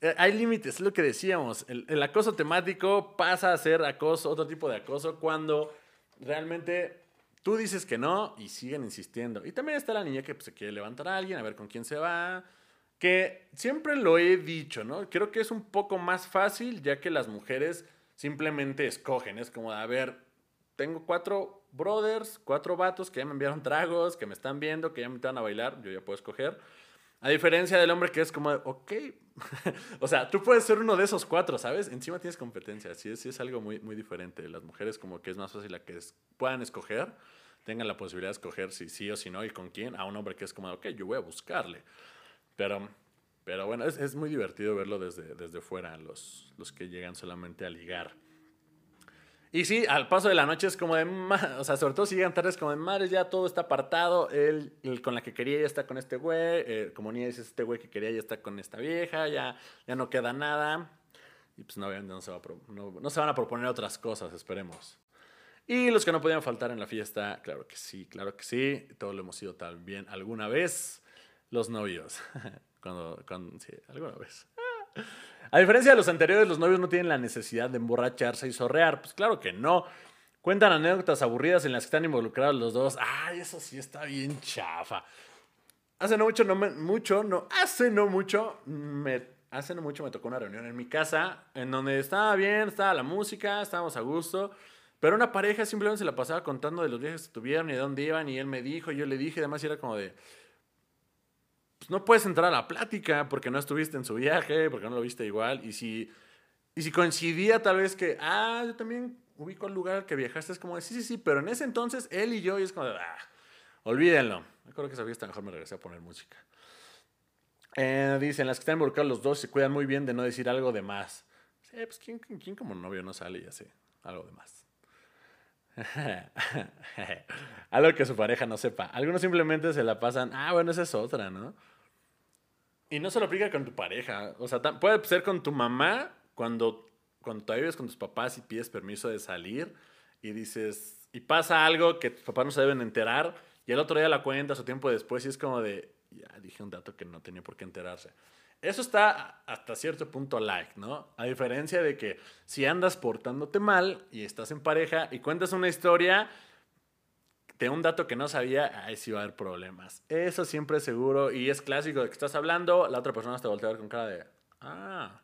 Eh, hay límites, es lo que decíamos. El acoso temático pasa a ser acoso, otro tipo de acoso, cuando realmente Tú dices que no y siguen insistiendo. Y también está la niña que pues, se quiere levantar a alguien, a ver con quién se va. que siempre lo he dicho, ¿no? Creo que es un poco más fácil ya que las mujeres simplemente escogen. Es como, a ver, tengo cuatro brothers, cuatro vatos que ya me enviaron tragos, que me están viendo, que ya me invitan a bailar, yo ya puedo escoger. A diferencia del hombre que es como, ok, <laughs> o sea, tú puedes ser uno de esos cuatro, ¿sabes? Encima tienes competencia, sí, sí es algo muy, muy diferente. Las mujeres como que es más fácil a que puedan escoger, tengan la posibilidad de escoger si sí o si no y con quién, a un hombre que es como, ok, yo voy a buscarle. Pero, pero bueno, es, es muy divertido verlo desde, desde fuera, los, los que llegan solamente a ligar. Y sí, al paso de la noche es como de, o sea, sobre todo si llegan tardes como de, madre, ya todo está apartado, él, con la que quería ya está con este güey, eh, como ni dices, este güey que quería ya está con esta vieja, ya, ya no queda nada. Y pues no, no, se va no, no se van a proponer otras cosas, esperemos. Y los que no podían faltar en la fiesta, claro que sí, claro que sí, todos lo hemos sido también alguna vez, los novios. <laughs> cuando, alguna vez. A diferencia de los anteriores, los novios no tienen la necesidad de emborracharse y sorrear. Pues claro que no. Cuentan anécdotas aburridas en las que están involucrados los dos. Ay, eso sí está bien chafa. Hace no mucho, no mucho, no, hace no mucho, me, hace no mucho me tocó una reunión en mi casa en donde estaba bien, estaba la música, estábamos a gusto, pero una pareja simplemente se la pasaba contando de los viajes que tuvieron y de dónde iban y él me dijo, y yo le dije, además era como de, pues no puedes entrar a la plática porque no estuviste en su viaje, porque no lo viste igual. Y si, y si coincidía tal vez que, ah, yo también ubico el lugar que viajaste, es como de, sí, sí, sí, pero en ese entonces él y yo, y es como de, ah, olvídenlo. Me acuerdo que esa fiesta mejor me regresé a poner música. Eh, dicen, las que están involucrados los dos se cuidan muy bien de no decir algo de más. Sí, pues ¿quién, quién como novio no sale y hace algo de más? <laughs> Algo que su pareja no sepa. Algunos simplemente se la pasan, ah, bueno, esa es otra, ¿no? Y no se lo aplica con tu pareja. O sea, puede ser con tu mamá cuando, cuando todavía vives con tus papás y pides permiso de salir y dices, y pasa algo que tus papás no se deben enterar y el otro día la cuentas o tiempo después y es como de, ya dije un dato que no tenía por qué enterarse. Eso está hasta cierto punto like, ¿no? A diferencia de que si andas portándote mal y estás en pareja y cuentas una historia de un dato que no sabía, ahí sí va a haber problemas. Eso siempre es seguro y es clásico de que estás hablando, la otra persona te voltea a ver con cara de, ah,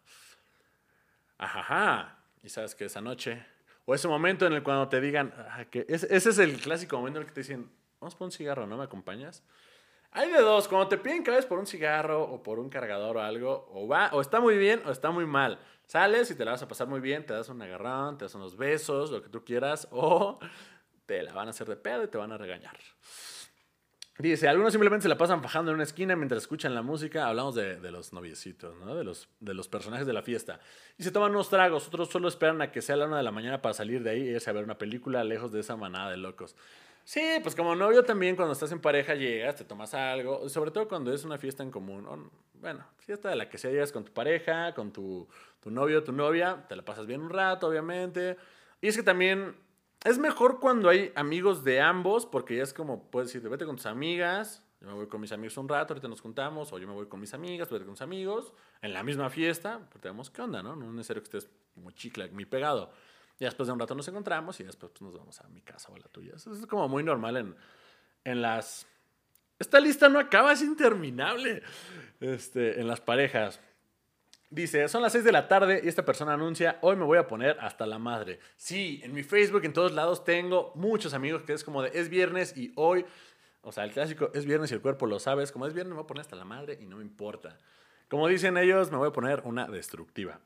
ajaja, y sabes que esa noche, o ese momento en el cuando te digan, ah, que ese, ese es el clásico momento en el que te dicen, vamos por un cigarro, ¿no me acompañas? Hay de dos, cuando te piden que vayas por un cigarro o por un cargador o algo, o va, o está muy bien o está muy mal. Sales y te la vas a pasar muy bien, te das un agarrón, te das unos besos, lo que tú quieras, <laughs> o te la van a hacer de pedo y te van a regañar. Dice, algunos simplemente se la pasan fajando en una esquina mientras escuchan la música. Hablamos de, los noviecitos, ¿no? De los, de los personajes de la fiesta. Y se toman unos tragos. Otros solo esperan a que sea la una de la mañana para salir de ahí y irse a ver una película lejos de esa manada de locos. Sí, pues como novio también cuando estás en pareja llegas, te tomas algo, sobre todo cuando es una fiesta en común. bueno, fiesta de la que sea, llegas con tu pareja, con tu, tu novio, tu novia, te la pasas bien un rato, obviamente. Y es que también es mejor cuando hay amigos de ambos, porque ya es como, puedes decir, vete con tus amigas, yo me voy con mis amigos un rato, ahorita nos juntamos, o yo me voy con mis amigas, vete con tus amigos, en la misma fiesta, porque vemos qué onda, ¿no? No es necesario que estés muy chicle, muy pegado. Y después de un rato nos encontramos y después pues, nos vamos a mi casa o a la tuya. Eso es como muy normal en, en las... Esta lista no acaba, es interminable este, en las parejas. Dice, son las 6 de la tarde y esta persona anuncia, hoy me voy a poner hasta la madre. Sí, en mi Facebook, en todos lados, tengo muchos amigos que es como de, es viernes y hoy, o sea, el clásico, es viernes y el cuerpo lo sabes, como es viernes me voy a poner hasta la madre y no me importa. Como dicen ellos, me voy a poner una destructiva.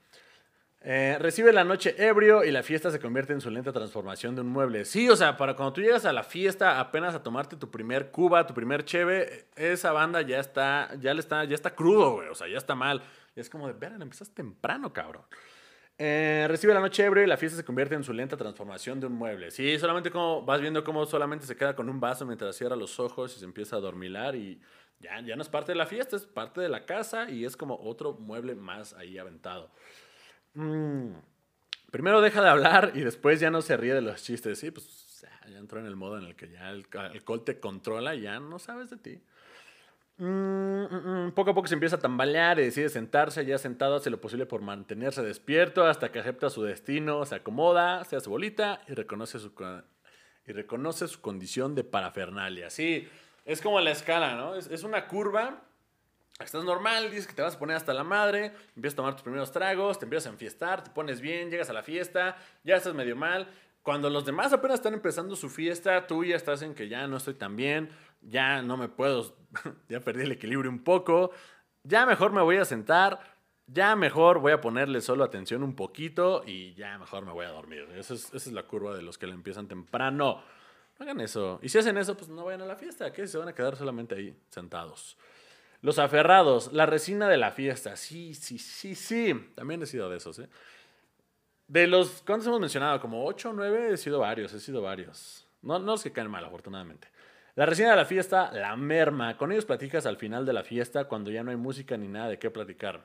Eh, recibe la noche ebrio y la fiesta se convierte en su lenta transformación de un mueble. Sí, o sea, para cuando tú llegas a la fiesta apenas a tomarte tu primer cuba, tu primer cheve, esa banda ya está, ya está, ya está crudo, güey, o sea, ya está mal. Es como de, vean, empiezas temprano, cabrón. Eh, recibe la noche ebrio y la fiesta se convierte en su lenta transformación de un mueble. Sí, solamente como vas viendo cómo solamente se queda con un vaso mientras cierra los ojos y se empieza a dormilar y ya, ya no es parte de la fiesta, es parte de la casa y es como otro mueble más ahí aventado. Mm. Primero deja de hablar y después ya no se ríe de los chistes. Sí, pues ya entró en el modo en el que ya el alcohol te controla y ya no sabes de ti. Mm, mm, poco a poco se empieza a tambalear y decide sentarse, ya sentado hace lo posible por mantenerse despierto hasta que acepta su destino, se acomoda, se hace bolita y reconoce su, y reconoce su condición de parafernalia. Sí, es como la escala, ¿no? Es, es una curva Estás normal, dices que te vas a poner hasta la madre, empiezas a tomar tus primeros tragos, te empiezas a enfiestar, te pones bien, llegas a la fiesta, ya estás medio mal. Cuando los demás apenas están empezando su fiesta, tú ya estás en que ya no estoy tan bien, ya no me puedo, <laughs> ya perdí el equilibrio un poco, ya mejor me voy a sentar, ya mejor voy a ponerle solo atención un poquito y ya mejor me voy a dormir. Esa es, es la curva de los que le empiezan temprano. No hagan eso. Y si hacen eso, pues no vayan a la fiesta, que se van a quedar solamente ahí, sentados. Los aferrados, la resina de la fiesta. Sí, sí, sí, sí. También he sido de esos, ¿eh? De los, ¿cuántos hemos mencionado? Como 8 o 9, he sido varios, he sido varios. No, no los que caen mal, afortunadamente. La resina de la fiesta, la merma. Con ellos platicas al final de la fiesta cuando ya no hay música ni nada de qué platicar.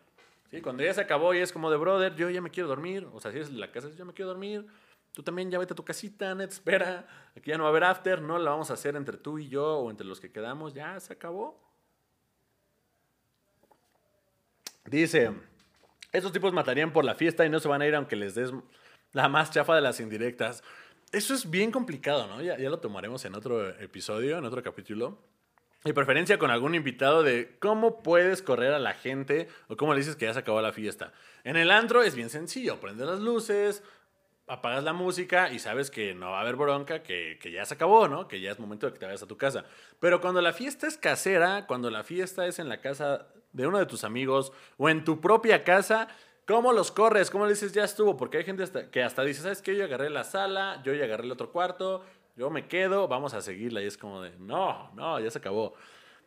Sí, cuando ya se acabó y es como de brother, yo ya me quiero dormir. O sea, si es la casa, yo me quiero dormir. Tú también ya vete a tu casita, net, espera. Aquí ya no va a haber after, no la vamos a hacer entre tú y yo o entre los que quedamos. Ya se acabó. Dice, estos tipos matarían por la fiesta y no se van a ir aunque les des la más chafa de las indirectas. Eso es bien complicado, ¿no? Ya, lo tomaremos en otro episodio, en otro capítulo. De preferencia con algún invitado de cómo puedes correr a la gente o cómo le dices que ya se acabó la fiesta. En el antro es bien sencillo, prendes las luces, apagas la música y sabes que no va a haber bronca, que, que, ya se acabó, ¿no? Que ya es momento de que te vayas a tu casa. Pero cuando la fiesta es casera, cuando la fiesta es en la casa de uno de tus amigos o en tu propia casa, ¿cómo los corres? ¿Cómo le dices ya estuvo? Porque hay gente que hasta dice, ¿sabes qué? Yo agarré la sala, yo ya agarré el otro cuarto, yo me quedo, vamos a seguirla. Y es como de, no, no, ya se acabó.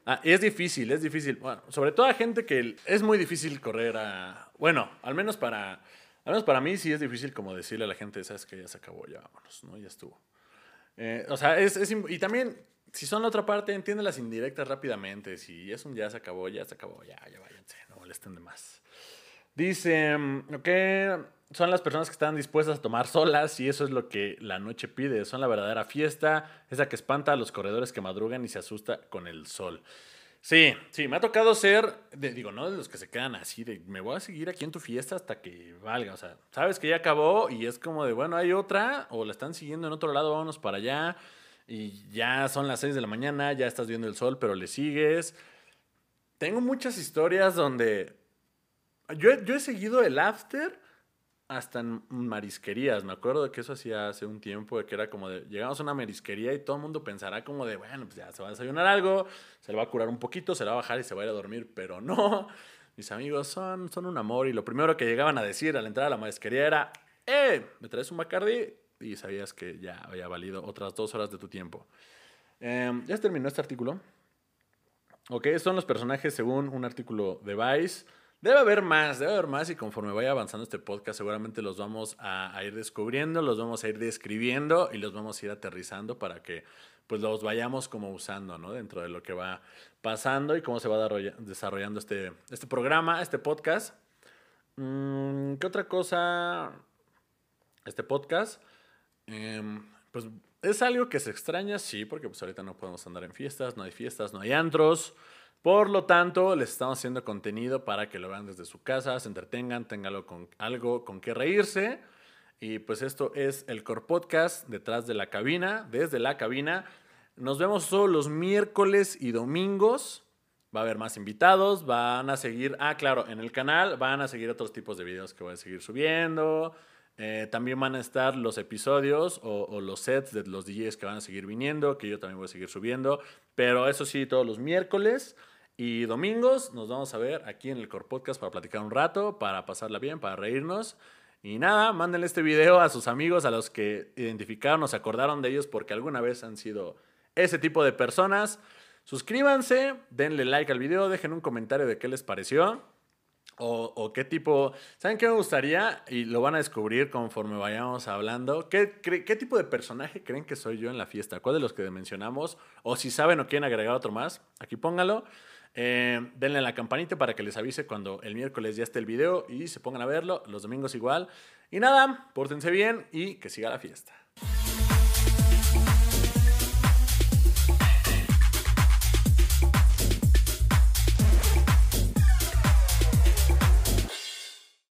Ah, es difícil, es difícil. Bueno, sobre todo a gente que es muy difícil correr a... Bueno, al menos para... Al menos para mí sí es difícil como decirle a la gente, sabes que ya se acabó, ya vámonos, ¿no? Ya estuvo. Eh, o sea, es, es, Y también, si son la otra parte, entiende las indirectas rápidamente. Si es un ya se acabó, ya se acabó, ya, ya váyanse, no molesten de más. Dice, ok, son las personas que están dispuestas a tomar solas y eso es lo que la noche pide. Son la verdadera fiesta, esa que espanta a los corredores que madrugan y se asusta con el sol. Sí, sí, me ha tocado ser, de, digo, no de los que se quedan así, de me voy a seguir aquí en tu fiesta hasta que valga. O sea, sabes que ya acabó y es como de, bueno, hay otra, o la están siguiendo en otro lado, vámonos para allá. Y ya son las 6 de la mañana, ya estás viendo el sol, pero le sigues. Tengo muchas historias donde yo, yo he seguido el after hasta en marisquerías. Me acuerdo de que eso hacía hace un tiempo, de que era como de, llegamos a una marisquería y todo el mundo pensará como de, bueno, pues ya se va a desayunar algo, se le va a curar un poquito, se le va a bajar y se va a ir a dormir, pero no. Mis amigos son, son un amor y lo primero que llegaban a decir al entrar a la marisquería era, ¡eh! ¿Me traes un Bacardi? Y sabías que ya había valido otras dos horas de tu tiempo. Eh, ya terminó este artículo. Ok, son los personajes según un artículo de Vice. Debe haber más, debe haber más y conforme vaya avanzando este podcast seguramente los vamos a, a, ir descubriendo, los vamos a ir describiendo y los vamos a ir aterrizando para que pues los vayamos como usando, ¿no? Dentro de lo que va pasando y cómo se va desarrollando este, este programa, este podcast. Mm, ¿Qué otra cosa? Este podcast, eh, pues es algo que se extraña, sí, porque pues ahorita no podemos andar en fiestas, no hay fiestas, no hay antros. Por lo tanto, les estamos haciendo contenido para que lo vean desde su casa, se entretengan, tengan con, algo con que reírse. Y pues esto es el Core Podcast detrás de la cabina, desde la cabina. Nos vemos todos los miércoles y domingos. Va a haber más invitados, van a seguir, ah, claro, en el canal van a seguir otros tipos de videos que voy a seguir subiendo. Eh, también van a estar los episodios o, los sets de los DJs que van a seguir viniendo, que yo también voy a seguir subiendo. Pero eso sí, todos los miércoles. Y domingos nos vamos a ver aquí en el Core Podcast para platicar un rato, para pasarla bien, para reírnos. Y nada, mándenle este video a sus amigos, a los que identificaron o se acordaron de ellos porque alguna vez han sido ese tipo de personas. Suscríbanse, denle like al video, dejen un comentario de qué les pareció. O, o, qué tipo, ¿saben qué me gustaría? Y lo van a descubrir conforme vayamos hablando. ¿Qué, ¿Qué tipo de personaje creen que soy yo en la fiesta? ¿Cuál de los que mencionamos? O si saben o quieren agregar otro más, aquí póngalo. Eh, denle a la campanita para que les avise cuando el miércoles ya esté el video y se pongan a verlo. Los domingos igual. Y nada, pórtense bien y que siga la fiesta.